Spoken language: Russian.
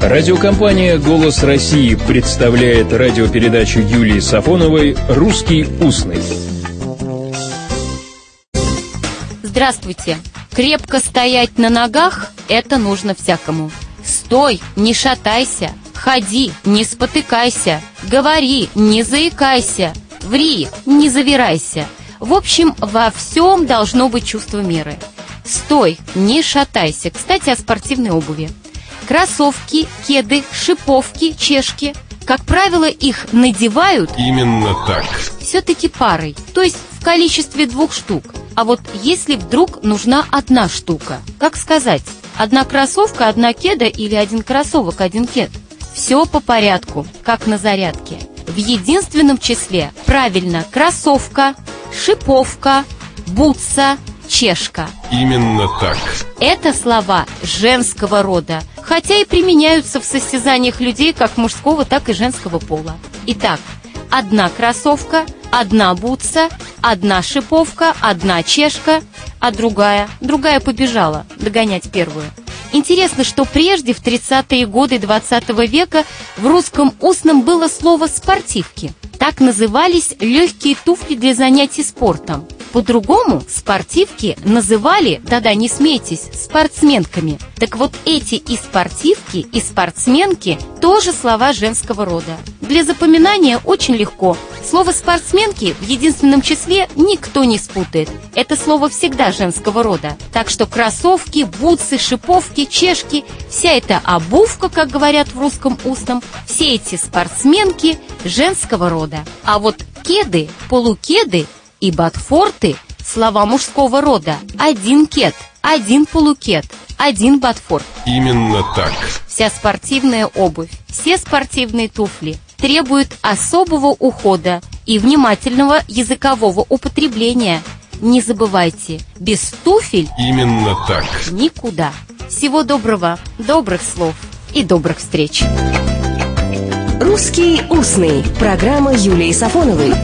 Радиокомпания «Голос России» представляет радиопередачу Юлии Сафоновой «Русский устный». Здравствуйте! Крепко стоять на ногах – это нужно всякому. Стой, не шатайся, ходи, не спотыкайся, говори, не заикайся, ври, не завирайся. В общем, во всем должно быть чувство меры. Стой, не шатайся. Кстати, о спортивной обуви. Кроссовки, кеды, шиповки, чешки. Как правило, их надевают Именно так. все-таки парой, то есть в количестве двух штук. А вот если вдруг нужна одна штука, как сказать? Одна кроссовка, одна кеда или один кроссовок, один кед? Все по порядку, как на зарядке. В единственном числе правильно кроссовка, шиповка, бутса, чешка. Именно так. Это слова женского рода, хотя и применяются в состязаниях людей как мужского, так и женского пола. Итак, одна кроссовка, одна бутса, одна шиповка, одна чешка, а другая, другая побежала догонять первую. Интересно, что прежде, в 30-е годы 20 века, в русском устном было слово «спортивки». Так назывались легкие туфли для занятий спортом. По-другому спортивки называли, да-да, не смейтесь, спортсменками. Так вот эти и спортивки, и спортсменки тоже слова женского рода. Для запоминания очень легко. Слово «спортсменки» в единственном числе никто не спутает. Это слово всегда женского рода. Так что кроссовки, бутсы, шиповки, чешки – вся эта обувка, как говорят в русском устном, все эти спортсменки женского рода. А вот кеды, полукеды и ботфорты – слова мужского рода. Один кед, один полукед, один ботфорт. Именно так. Вся спортивная обувь, все спортивные туфли требуют особого ухода и внимательного языкового употребления. Не забывайте, без туфель Именно так. никуда. Всего доброго, добрых слов и добрых встреч. «Русский устный». Программа Юлии Сафоновой.